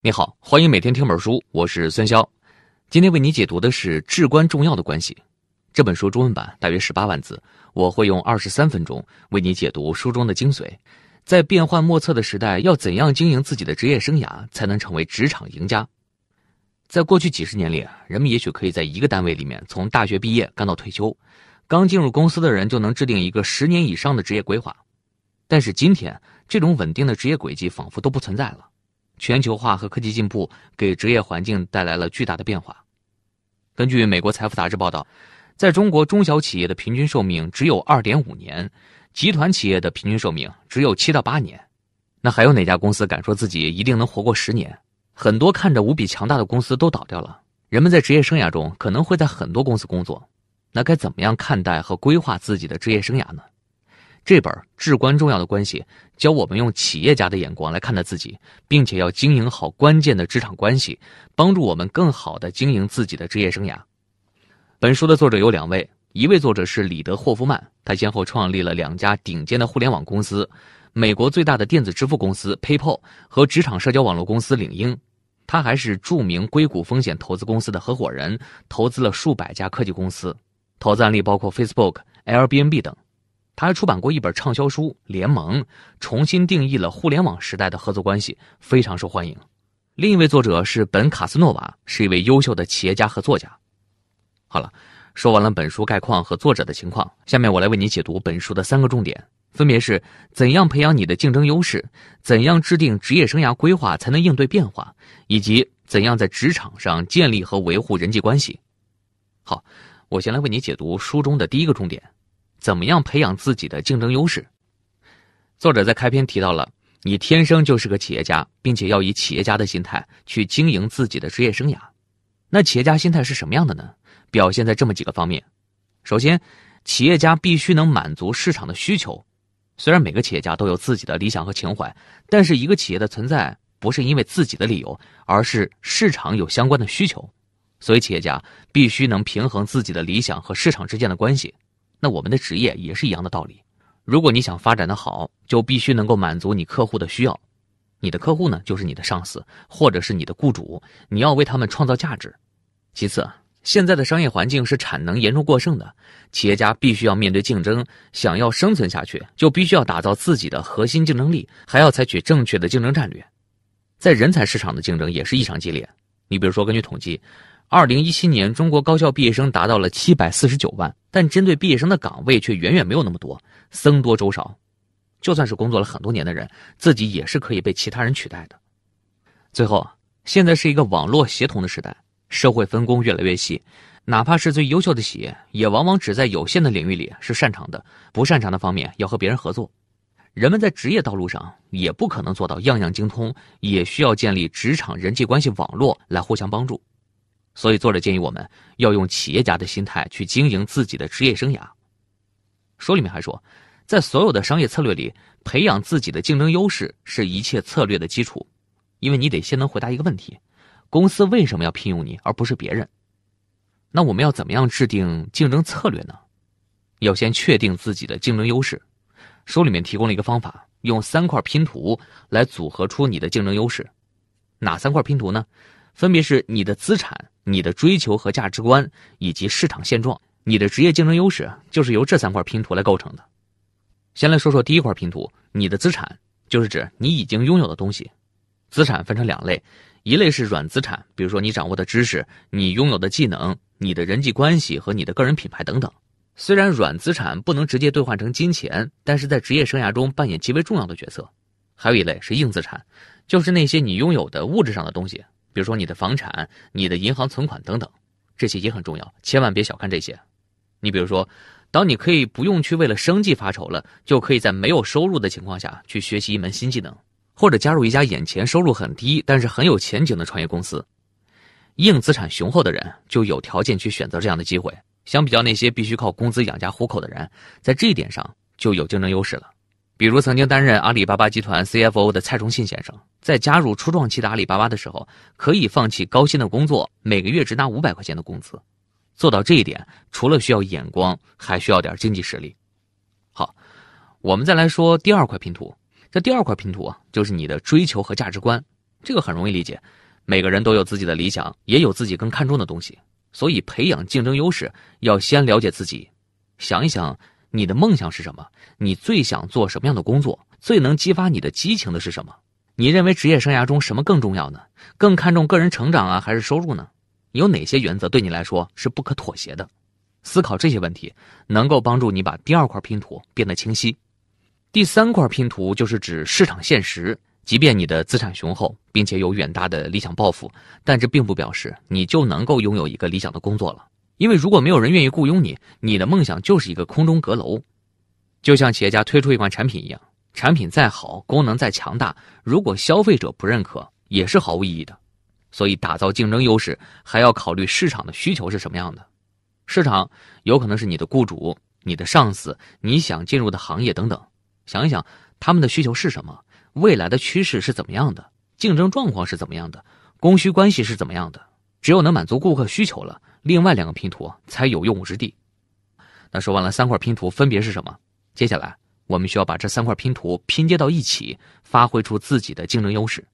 你好，欢迎每天听本书，我是孙潇。今天为你解读的是《至关重要的关系》这本书，中文版大约十八万字，我会用二十三分钟为你解读书中的精髓。在变幻莫测的时代，要怎样经营自己的职业生涯，才能成为职场赢家？在过去几十年里，人们也许可以在一个单位里面从大学毕业干到退休，刚进入公司的人就能制定一个十年以上的职业规划。但是今天，这种稳定的职业轨迹仿佛都不存在了。全球化和科技进步给职业环境带来了巨大的变化。根据美国财富杂志报道，在中国中小企业的平均寿命只有二点五年，集团企业的平均寿命只有七到八年。那还有哪家公司敢说自己一定能活过十年？很多看着无比强大的公司都倒掉了。人们在职业生涯中可能会在很多公司工作，那该怎么样看待和规划自己的职业生涯呢？这本至关重要的关系，教我们用企业家的眼光来看待自己，并且要经营好关键的职场关系，帮助我们更好的经营自己的职业生涯。本书的作者有两位，一位作者是里德霍夫曼，他先后创立了两家顶尖的互联网公司，美国最大的电子支付公司 PayPal 和职场社交网络公司领英。他还是著名硅谷风险投资公司的合伙人，投资了数百家科技公司，投资案例包括 Facebook、Airbnb 等。他还出版过一本畅销书《联盟》，重新定义了互联网时代的合作关系，非常受欢迎。另一位作者是本·卡斯诺瓦，是一位优秀的企业家和作家。好了，说完了本书概况和作者的情况，下面我来为你解读本书的三个重点，分别是怎样培养你的竞争优势，怎样制定职业生涯规划才能应对变化，以及怎样在职场上建立和维护人际关系。好，我先来为你解读书中的第一个重点。怎么样培养自己的竞争优势？作者在开篇提到了，你天生就是个企业家，并且要以企业家的心态去经营自己的职业生涯。那企业家心态是什么样的呢？表现在这么几个方面。首先，企业家必须能满足市场的需求。虽然每个企业家都有自己的理想和情怀，但是一个企业的存在不是因为自己的理由，而是市场有相关的需求。所以，企业家必须能平衡自己的理想和市场之间的关系。那我们的职业也是一样的道理。如果你想发展的好，就必须能够满足你客户的需要。你的客户呢，就是你的上司或者是你的雇主，你要为他们创造价值。其次，现在的商业环境是产能严重过剩的，企业家必须要面对竞争，想要生存下去，就必须要打造自己的核心竞争力，还要采取正确的竞争战略。在人才市场的竞争也是异常激烈。你比如说，根据统计。二零一七年，中国高校毕业生达到了七百四十九万，但针对毕业生的岗位却远远没有那么多，僧多粥少。就算是工作了很多年的人，自己也是可以被其他人取代的。最后，现在是一个网络协同的时代，社会分工越来越细，哪怕是最优秀的企业，也往往只在有限的领域里是擅长的，不擅长的方面要和别人合作。人们在职业道路上也不可能做到样样精通，也需要建立职场人际关系网络来互相帮助。所以，作者建议我们要用企业家的心态去经营自己的职业生涯。书里面还说，在所有的商业策略里，培养自己的竞争优势是一切策略的基础，因为你得先能回答一个问题：公司为什么要聘用你，而不是别人？那我们要怎么样制定竞争策略呢？要先确定自己的竞争优势。书里面提供了一个方法，用三块拼图来组合出你的竞争优势。哪三块拼图呢？分别是你的资产。你的追求和价值观，以及市场现状，你的职业竞争优势，就是由这三块拼图来构成的。先来说说第一块拼图，你的资产，就是指你已经拥有的东西。资产分成两类，一类是软资产，比如说你掌握的知识、你拥有的技能、你的人际关系和你的个人品牌等等。虽然软资产不能直接兑换成金钱，但是在职业生涯中扮演极为重要的角色。还有一类是硬资产，就是那些你拥有的物质上的东西。比如说你的房产、你的银行存款等等，这些也很重要，千万别小看这些。你比如说，当你可以不用去为了生计发愁了，就可以在没有收入的情况下去学习一门新技能，或者加入一家眼前收入很低但是很有前景的创业公司。硬资产雄厚的人就有条件去选择这样的机会，相比较那些必须靠工资养家糊口的人，在这一点上就有竞争优势了。比如曾经担任阿里巴巴集团 CFO 的蔡崇信先生，在加入初创期的阿里巴巴的时候，可以放弃高薪的工作，每个月只拿五百块钱的工资。做到这一点，除了需要眼光，还需要点经济实力。好，我们再来说第二块拼图。这第二块拼图啊，就是你的追求和价值观。这个很容易理解，每个人都有自己的理想，也有自己更看重的东西，所以培养竞争优势要先了解自己，想一想你的梦想是什么，你最想做什么样的工作，最能激发你的激情的是什么？你认为职业生涯中什么更重要呢？更看重个人成长啊，还是收入呢？有哪些原则对你来说是不可妥协的？思考这些问题，能够帮助你把第二块拼图变得清晰。第三块拼图就是指市场现实。即便你的资产雄厚，并且有远大的理想抱负，但这并不表示你就能够拥有一个理想的工作了。因为如果没有人愿意雇佣你，你的梦想就是一个空中阁楼。就像企业家推出一款产品一样，产品再好，功能再强大，如果消费者不认可，也是毫无意义的。所以，打造竞争优势还要考虑市场的需求是什么样的。市场有可能是你的雇主、你的上司、你想进入的行业等等。想一想，他们的需求是什么？未来的趋势是怎么样的？竞争状况是怎么样的？供需关系是怎么样的？只有能满足顾客需求了，另外两个拼图才有用武之地。那说完了三块拼图分别是什么？接下来我们需要把这三块拼图拼接到一起，发挥出自己的竞争优势。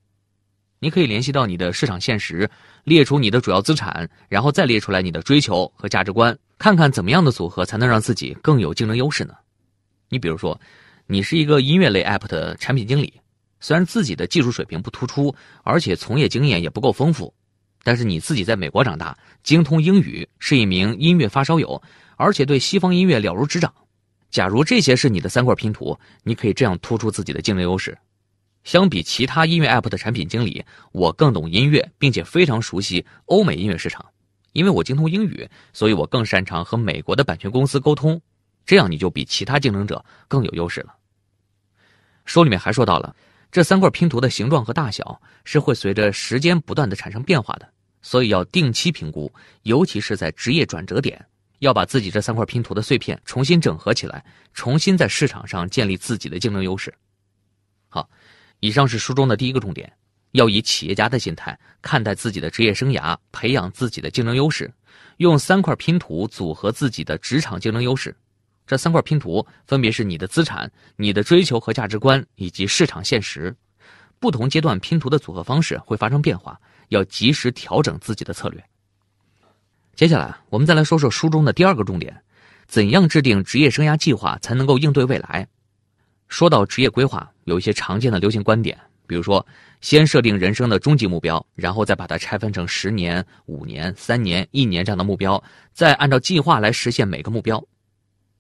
你可以联系到你的市场现实，列出你的主要资产，然后再列出来你的追求和价值观，看看怎么样的组合才能让自己更有竞争优势呢？你比如说，你是一个音乐类 App 的产品经理，虽然自己的技术水平不突出，而且从业经验也不够丰富，但是你自己在美国长大，精通英语，是一名音乐发烧友，而且对西方音乐了如指掌。假如这些是你的三块拼图，你可以这样突出自己的竞争优势。相比其他音乐 App 的产品经理，我更懂音乐，并且非常熟悉欧美音乐市场。因为我精通英语，所以我更擅长和美国的版权公司沟通。这样你就比其他竞争者更有优势了。书里面还说到了，这三块拼图的形状和大小是会随着时间不断的产生变化的，所以要定期评估，尤其是在职业转折点，要把自己这三块拼图的碎片重新整合起来，重新在市场上建立自己的竞争优势。好。以上是书中的第一个重点，要以企业家的心态看待自己的职业生涯，培养自己的竞争优势，用三块拼图组合自己的职场竞争优势。这三块拼图分别是你的资产、你的追求和价值观以及市场现实。不同阶段拼图的组合方式会发生变化，要及时调整自己的策略。接下来，我们再来说说书中的第二个重点：怎样制定职业生涯计划才能够应对未来？说到职业规划，有一些常见的流行观点，比如说，先设定人生的终极目标，然后再把它拆分成十年、五年、三年、一年这样的目标，再按照计划来实现每个目标。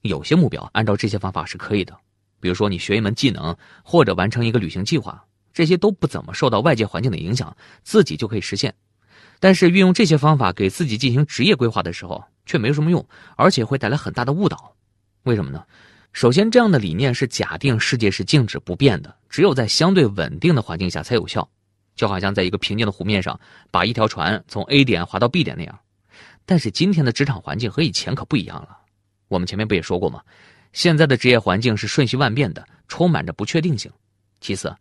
有些目标按照这些方法是可以的，比如说你学一门技能或者完成一个旅行计划，这些都不怎么受到外界环境的影响，自己就可以实现。但是运用这些方法给自己进行职业规划的时候，却没有什么用，而且会带来很大的误导。为什么呢？首先，这样的理念是假定世界是静止不变的，只有在相对稳定的环境下才有效，就好像在一个平静的湖面上把一条船从 A 点划到 B 点那样。但是今天的职场环境和以前可不一样了。我们前面不也说过吗？现在的职业环境是瞬息万变的，充满着不确定性。其次，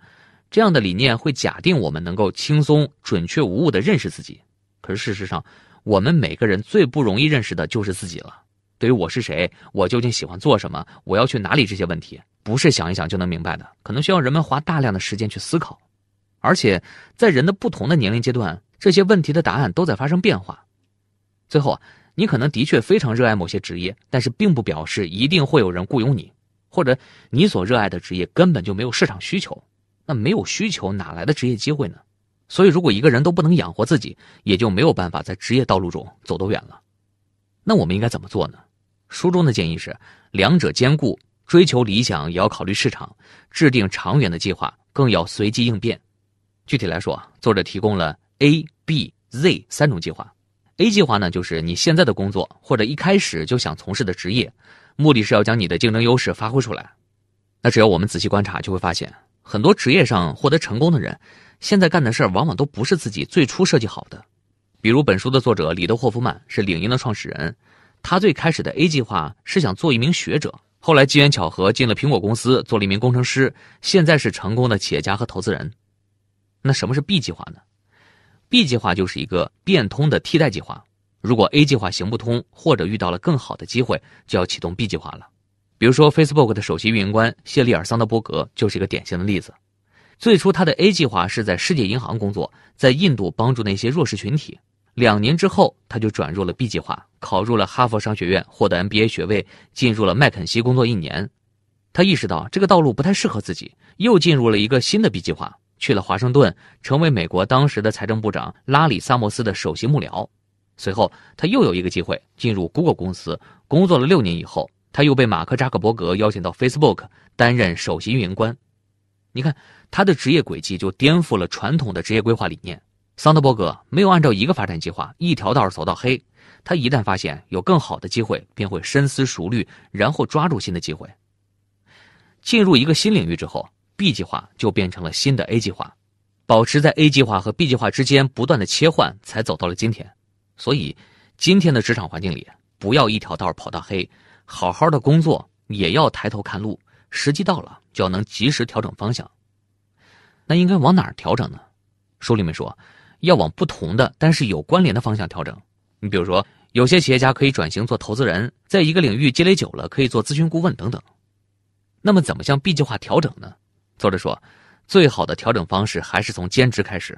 这样的理念会假定我们能够轻松、准确无误地认识自己。可是事实上，我们每个人最不容易认识的就是自己了。对于我是谁，我究竟喜欢做什么，我要去哪里这些问题，不是想一想就能明白的，可能需要人们花大量的时间去思考。而且，在人的不同的年龄阶段，这些问题的答案都在发生变化。最后，你可能的确非常热爱某些职业，但是并不表示一定会有人雇佣你，或者你所热爱的职业根本就没有市场需求。那没有需求，哪来的职业机会呢？所以，如果一个人都不能养活自己，也就没有办法在职业道路中走多远了。那我们应该怎么做呢？书中的建议是，两者兼顾，追求理想也要考虑市场，制定长远的计划更要随机应变。具体来说，作者提供了 A、B、Z 三种计划。A 计划呢，就是你现在的工作或者一开始就想从事的职业，目的是要将你的竞争优势发挥出来。那只要我们仔细观察，就会发现很多职业上获得成功的人，现在干的事儿往往都不是自己最初设计好的。比如本书的作者李德霍夫曼是领英的创始人。他最开始的 A 计划是想做一名学者，后来机缘巧合进了苹果公司，做了一名工程师，现在是成功的企业家和投资人。那什么是 B 计划呢？B 计划就是一个变通的替代计划。如果 A 计划行不通，或者遇到了更好的机会，就要启动 B 计划了。比如说，Facebook 的首席运营官谢利尔桑德伯格就是一个典型的例子。最初他的 A 计划是在世界银行工作，在印度帮助那些弱势群体。两年之后，他就转入了 B 计划，考入了哈佛商学院，获得 MBA 学位，进入了麦肯锡工作一年。他意识到这个道路不太适合自己，又进入了一个新的 B 计划，去了华盛顿，成为美国当时的财政部长拉里·萨默斯的首席幕僚。随后，他又有一个机会进入 Google 公司，工作了六年以后，他又被马克·扎克伯格邀请到 Facebook 担任首席运营官。你看。他的职业轨迹就颠覆了传统的职业规划理念。桑德伯格没有按照一个发展计划一条道走到黑，他一旦发现有更好的机会，便会深思熟虑，然后抓住新的机会。进入一个新领域之后，B 计划就变成了新的 A 计划，保持在 A 计划和 B 计划之间不断的切换，才走到了今天。所以，今天的职场环境里，不要一条道跑到黑，好好的工作也要抬头看路，时机到了就要能及时调整方向。那应该往哪儿调整呢？书里面说，要往不同的但是有关联的方向调整。你比如说，有些企业家可以转型做投资人，在一个领域积累久了，可以做咨询顾问等等。那么，怎么向 B 计划调整呢？作者说，最好的调整方式还是从兼职开始。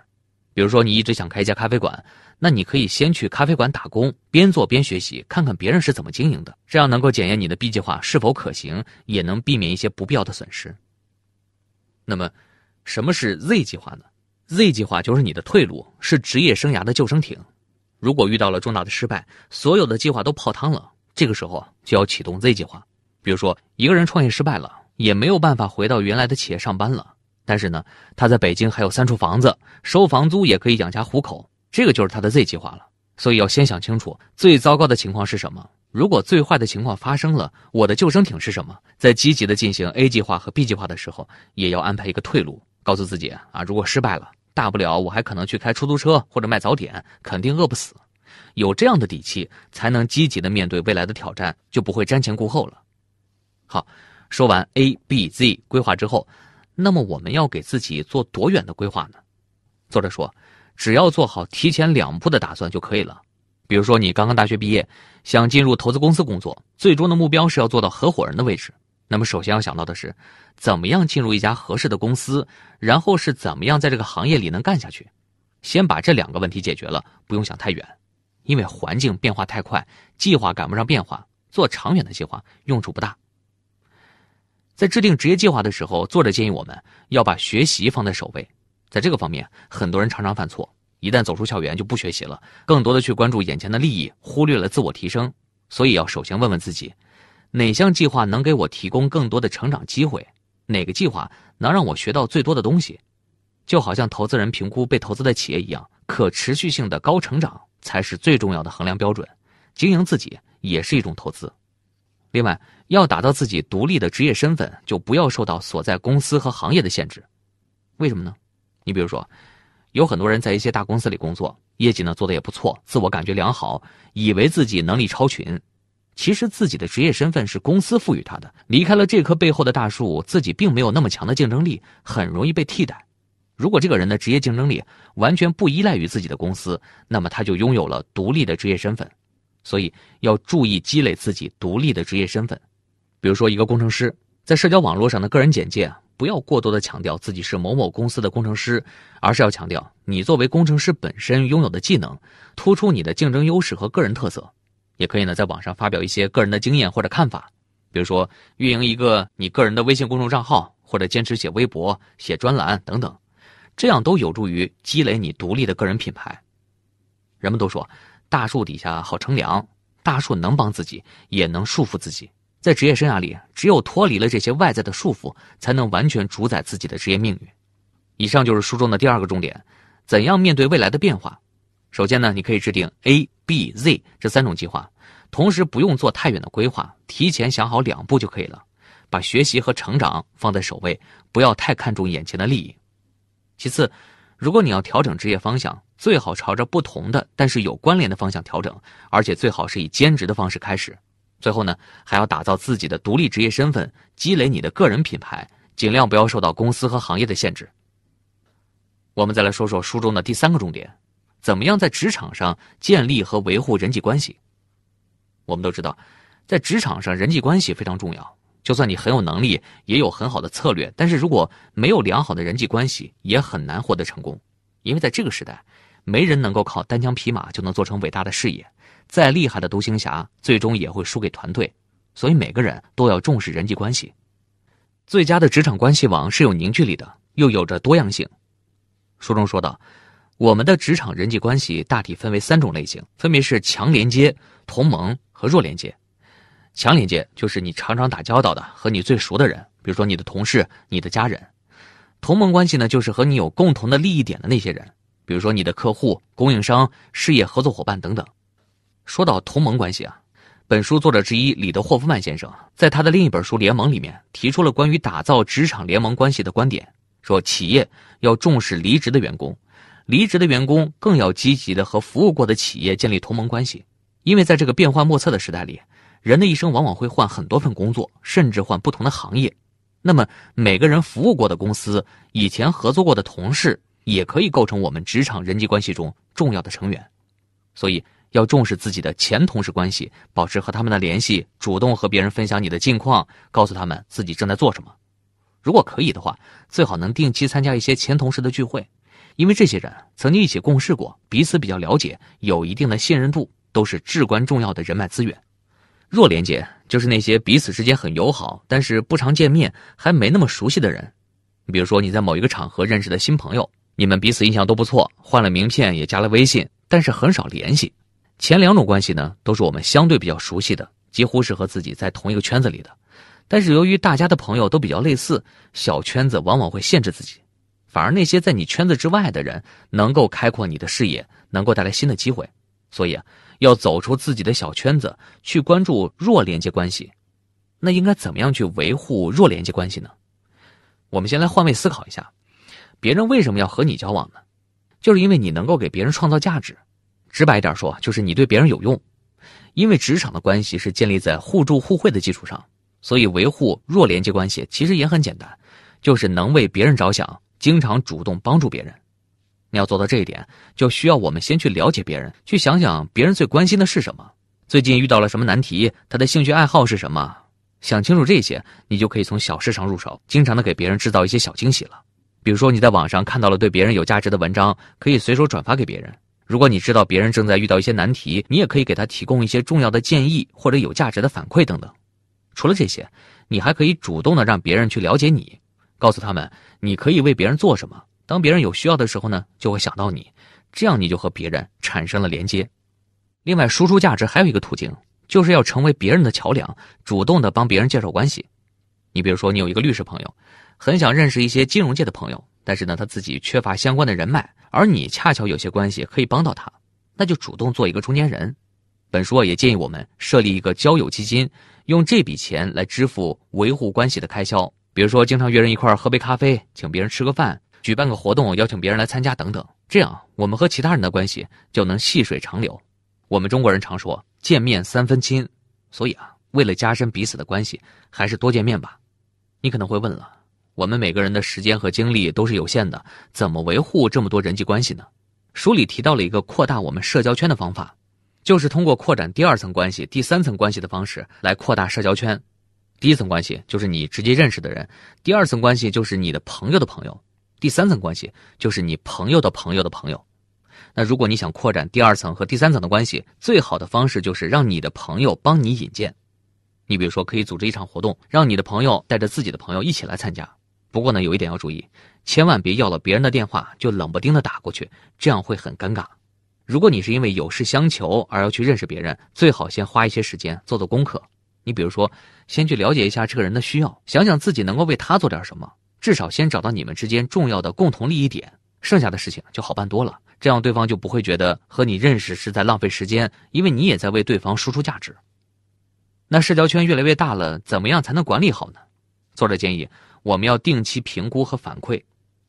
比如说，你一直想开一家咖啡馆，那你可以先去咖啡馆打工，边做边学习，看看别人是怎么经营的，这样能够检验你的 B 计划是否可行，也能避免一些不必要的损失。那么。什么是 Z 计划呢？Z 计划就是你的退路，是职业生涯的救生艇。如果遇到了重大的失败，所有的计划都泡汤了，这个时候就要启动 Z 计划。比如说，一个人创业失败了，也没有办法回到原来的企业上班了，但是呢，他在北京还有三处房子，收房租也可以养家糊口，这个就是他的 Z 计划了。所以要先想清楚，最糟糕的情况是什么？如果最坏的情况发生了，我的救生艇是什么？在积极的进行 A 计划和 B 计划的时候，也要安排一个退路。告诉自己啊，如果失败了，大不了我还可能去开出租车或者卖早点，肯定饿不死。有这样的底气，才能积极的面对未来的挑战，就不会瞻前顾后了。好，说完 A、B、Z 规划之后，那么我们要给自己做多远的规划呢？作者说，只要做好提前两步的打算就可以了。比如说，你刚刚大学毕业，想进入投资公司工作，最终的目标是要做到合伙人的位置。那么，首先要想到的是，怎么样进入一家合适的公司，然后是怎么样在这个行业里能干下去。先把这两个问题解决了，不用想太远，因为环境变化太快，计划赶不上变化，做长远的计划用处不大。在制定职业计划的时候，作者建议我们要把学习放在首位。在这个方面，很多人常常犯错，一旦走出校园就不学习了，更多的去关注眼前的利益，忽略了自我提升。所以要首先问问自己。哪项计划能给我提供更多的成长机会？哪个计划能让我学到最多的东西？就好像投资人评估被投资的企业一样，可持续性的高成长才是最重要的衡量标准。经营自己也是一种投资。另外，要打造自己独立的职业身份，就不要受到所在公司和行业的限制。为什么呢？你比如说，有很多人在一些大公司里工作，业绩呢做的也不错，自我感觉良好，以为自己能力超群。其实自己的职业身份是公司赋予他的，离开了这棵背后的大树，自己并没有那么强的竞争力，很容易被替代。如果这个人的职业竞争力完全不依赖于自己的公司，那么他就拥有了独立的职业身份。所以要注意积累自己独立的职业身份。比如说，一个工程师在社交网络上的个人简介，不要过多的强调自己是某某公司的工程师，而是要强调你作为工程师本身拥有的技能，突出你的竞争优势和个人特色。也可以呢，在网上发表一些个人的经验或者看法，比如说运营一个你个人的微信公众账号，或者坚持写微博、写专栏等等，这样都有助于积累你独立的个人品牌。人们都说大树底下好乘凉，大树能帮自己，也能束缚自己。在职业生涯里，只有脱离了这些外在的束缚，才能完全主宰自己的职业命运。以上就是书中的第二个重点：怎样面对未来的变化。首先呢，你可以制定 A、B、Z 这三种计划，同时不用做太远的规划，提前想好两步就可以了。把学习和成长放在首位，不要太看重眼前的利益。其次，如果你要调整职业方向，最好朝着不同的但是有关联的方向调整，而且最好是以兼职的方式开始。最后呢，还要打造自己的独立职业身份，积累你的个人品牌，尽量不要受到公司和行业的限制。我们再来说说书中的第三个重点。怎么样在职场上建立和维护人际关系？我们都知道，在职场上人际关系非常重要。就算你很有能力，也有很好的策略，但是如果没有良好的人际关系，也很难获得成功。因为在这个时代，没人能够靠单枪匹马就能做成伟大的事业，再厉害的独行侠，最终也会输给团队。所以每个人都要重视人际关系。最佳的职场关系网是有凝聚力的，又有着多样性。书中说到，我们的职场人际关系大体分为三种类型，分别是强连接、同盟和弱连接。强连接就是你常常打交道的和你最熟的人，比如说你的同事、你的家人。同盟关系呢，就是和你有共同的利益点的那些人，比如说你的客户、供应商、事业合作伙伴等等。说到同盟关系啊，本书作者之一李德霍夫曼先生在他的另一本书《联盟》里面提出了关于打造职场联盟关系的观点，说企业要重视离职的员工，离职的员工更要积极的和服务过的企业建立同盟关系，因为在这个变幻莫测的时代里。人的一生往往会换很多份工作，甚至换不同的行业。那么，每个人服务过的公司、以前合作过的同事，也可以构成我们职场人际关系中重要的成员。所以，要重视自己的前同事关系，保持和他们的联系，主动和别人分享你的近况，告诉他们自己正在做什么。如果可以的话，最好能定期参加一些前同事的聚会，因为这些人曾经一起共事过，彼此比较了解，有一定的信任度，都是至关重要的人脉资源。弱连接就是那些彼此之间很友好，但是不常见面，还没那么熟悉的人。比如说你在某一个场合认识的新朋友，你们彼此印象都不错，换了名片也加了微信，但是很少联系。前两种关系呢，都是我们相对比较熟悉的，几乎是和自己在同一个圈子里的。但是由于大家的朋友都比较类似，小圈子往往会限制自己，反而那些在你圈子之外的人，能够开阔你的视野，能够带来新的机会。所以啊。要走出自己的小圈子，去关注弱连接关系，那应该怎么样去维护弱连接关系呢？我们先来换位思考一下，别人为什么要和你交往呢？就是因为你能够给别人创造价值。直白一点说，就是你对别人有用。因为职场的关系是建立在互助互惠的基础上，所以维护弱连接关系其实也很简单，就是能为别人着想，经常主动帮助别人。要做到这一点，就需要我们先去了解别人，去想想别人最关心的是什么，最近遇到了什么难题，他的兴趣爱好是什么。想清楚这些，你就可以从小事上入手，经常的给别人制造一些小惊喜了。比如说你在网上看到了对别人有价值的文章，可以随手转发给别人。如果你知道别人正在遇到一些难题，你也可以给他提供一些重要的建议或者有价值的反馈等等。除了这些，你还可以主动的让别人去了解你，告诉他们你可以为别人做什么。当别人有需要的时候呢，就会想到你，这样你就和别人产生了连接。另外，输出价值还有一个途径，就是要成为别人的桥梁，主动的帮别人介绍关系。你比如说，你有一个律师朋友，很想认识一些金融界的朋友，但是呢，他自己缺乏相关的人脉，而你恰巧有些关系可以帮到他，那就主动做一个中间人。本书也建议我们设立一个交友基金，用这笔钱来支付维护关系的开销，比如说经常约人一块儿喝杯咖啡，请别人吃个饭。举办个活动，邀请别人来参加等等，这样我们和其他人的关系就能细水长流。我们中国人常说见面三分亲，所以啊，为了加深彼此的关系，还是多见面吧。你可能会问了，我们每个人的时间和精力都是有限的，怎么维护这么多人际关系呢？书里提到了一个扩大我们社交圈的方法，就是通过扩展第二层关系、第三层关系的方式来扩大社交圈。第一层关系就是你直接认识的人，第二层关系就是你的朋友的朋友。第三层关系就是你朋友的朋友的朋友。那如果你想扩展第二层和第三层的关系，最好的方式就是让你的朋友帮你引荐。你比如说，可以组织一场活动，让你的朋友带着自己的朋友一起来参加。不过呢，有一点要注意，千万别要了别人的电话就冷不丁的打过去，这样会很尴尬。如果你是因为有事相求而要去认识别人，最好先花一些时间做做功课。你比如说，先去了解一下这个人的需要，想想自己能够为他做点什么。至少先找到你们之间重要的共同利益点，剩下的事情就好办多了。这样对方就不会觉得和你认识是在浪费时间，因为你也在为对方输出价值。那社交圈越来越大了，怎么样才能管理好呢？作者建议我们要定期评估和反馈。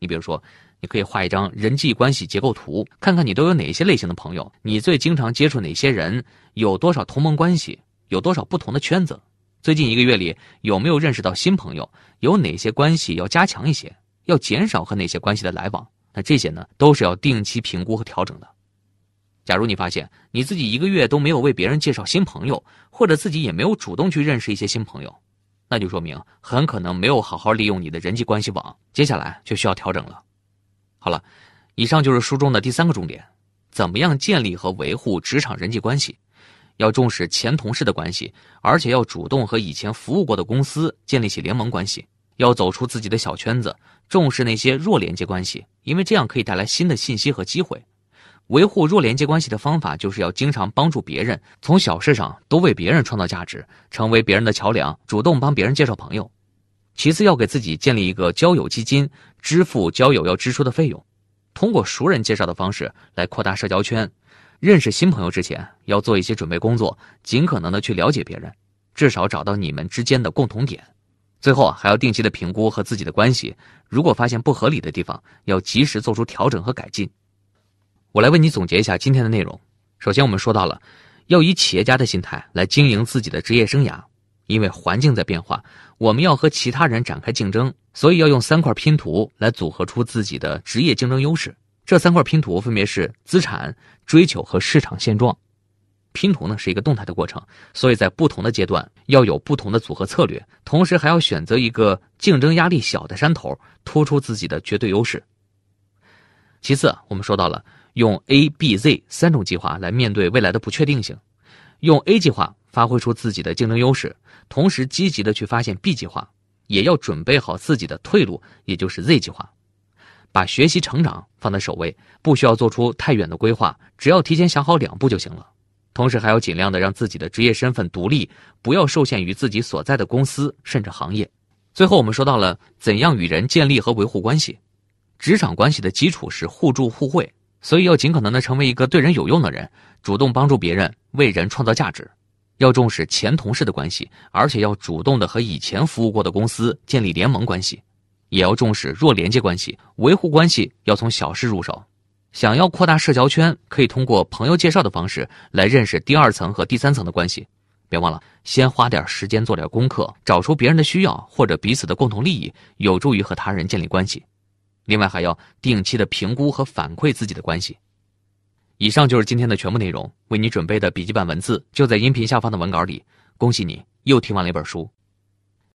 你比如说，你可以画一张人际关系结构图，看看你都有哪些类型的朋友，你最经常接触哪些人，有多少同盟关系，有多少不同的圈子。最近一个月里有没有认识到新朋友？有哪些关系要加强一些？要减少和哪些关系的来往？那这些呢，都是要定期评估和调整的。假如你发现你自己一个月都没有为别人介绍新朋友，或者自己也没有主动去认识一些新朋友，那就说明很可能没有好好利用你的人际关系网，接下来就需要调整了。好了，以上就是书中的第三个重点：怎么样建立和维护职场人际关系？要重视前同事的关系，而且要主动和以前服务过的公司建立起联盟关系。要走出自己的小圈子，重视那些弱连接关系，因为这样可以带来新的信息和机会。维护弱连接关系的方法，就是要经常帮助别人，从小事上都为别人创造价值，成为别人的桥梁，主动帮别人介绍朋友。其次，要给自己建立一个交友基金，支付交友要支出的费用，通过熟人介绍的方式来扩大社交圈。认识新朋友之前，要做一些准备工作，尽可能的去了解别人，至少找到你们之间的共同点。最后还要定期的评估和自己的关系，如果发现不合理的地方，要及时做出调整和改进。我来为你总结一下今天的内容。首先，我们说到了要以企业家的心态来经营自己的职业生涯，因为环境在变化，我们要和其他人展开竞争，所以要用三块拼图来组合出自己的职业竞争优势。这三块拼图分别是资产、追求和市场现状。拼图呢是一个动态的过程，所以在不同的阶段要有不同的组合策略，同时还要选择一个竞争压力小的山头，突出自己的绝对优势。其次，我们说到了。用 A、B、Z 三种计划来面对未来的不确定性，用 A 计划发挥出自己的竞争优势，同时积极的去发现 B 计划，也要准备好自己的退路，也就是 Z 计划。把学习成长放在首位，不需要做出太远的规划，只要提前想好两步就行了。同时还要尽量的让自己的职业身份独立，不要受限于自己所在的公司甚至行业。最后我们说到了怎样与人建立和维护关系，职场关系的基础是互助互惠。所以要尽可能的成为一个对人有用的人，主动帮助别人，为人创造价值。要重视前同事的关系，而且要主动的和以前服务过的公司建立联盟关系。也要重视弱连接关系，维护关系要从小事入手。想要扩大社交圈，可以通过朋友介绍的方式来认识第二层和第三层的关系。别忘了，先花点时间做点功课，找出别人的需要或者彼此的共同利益，有助于和他人建立关系。另外还要定期的评估和反馈自己的关系。以上就是今天的全部内容，为你准备的笔记本文字就在音频下方的文稿里。恭喜你又听完了一本书。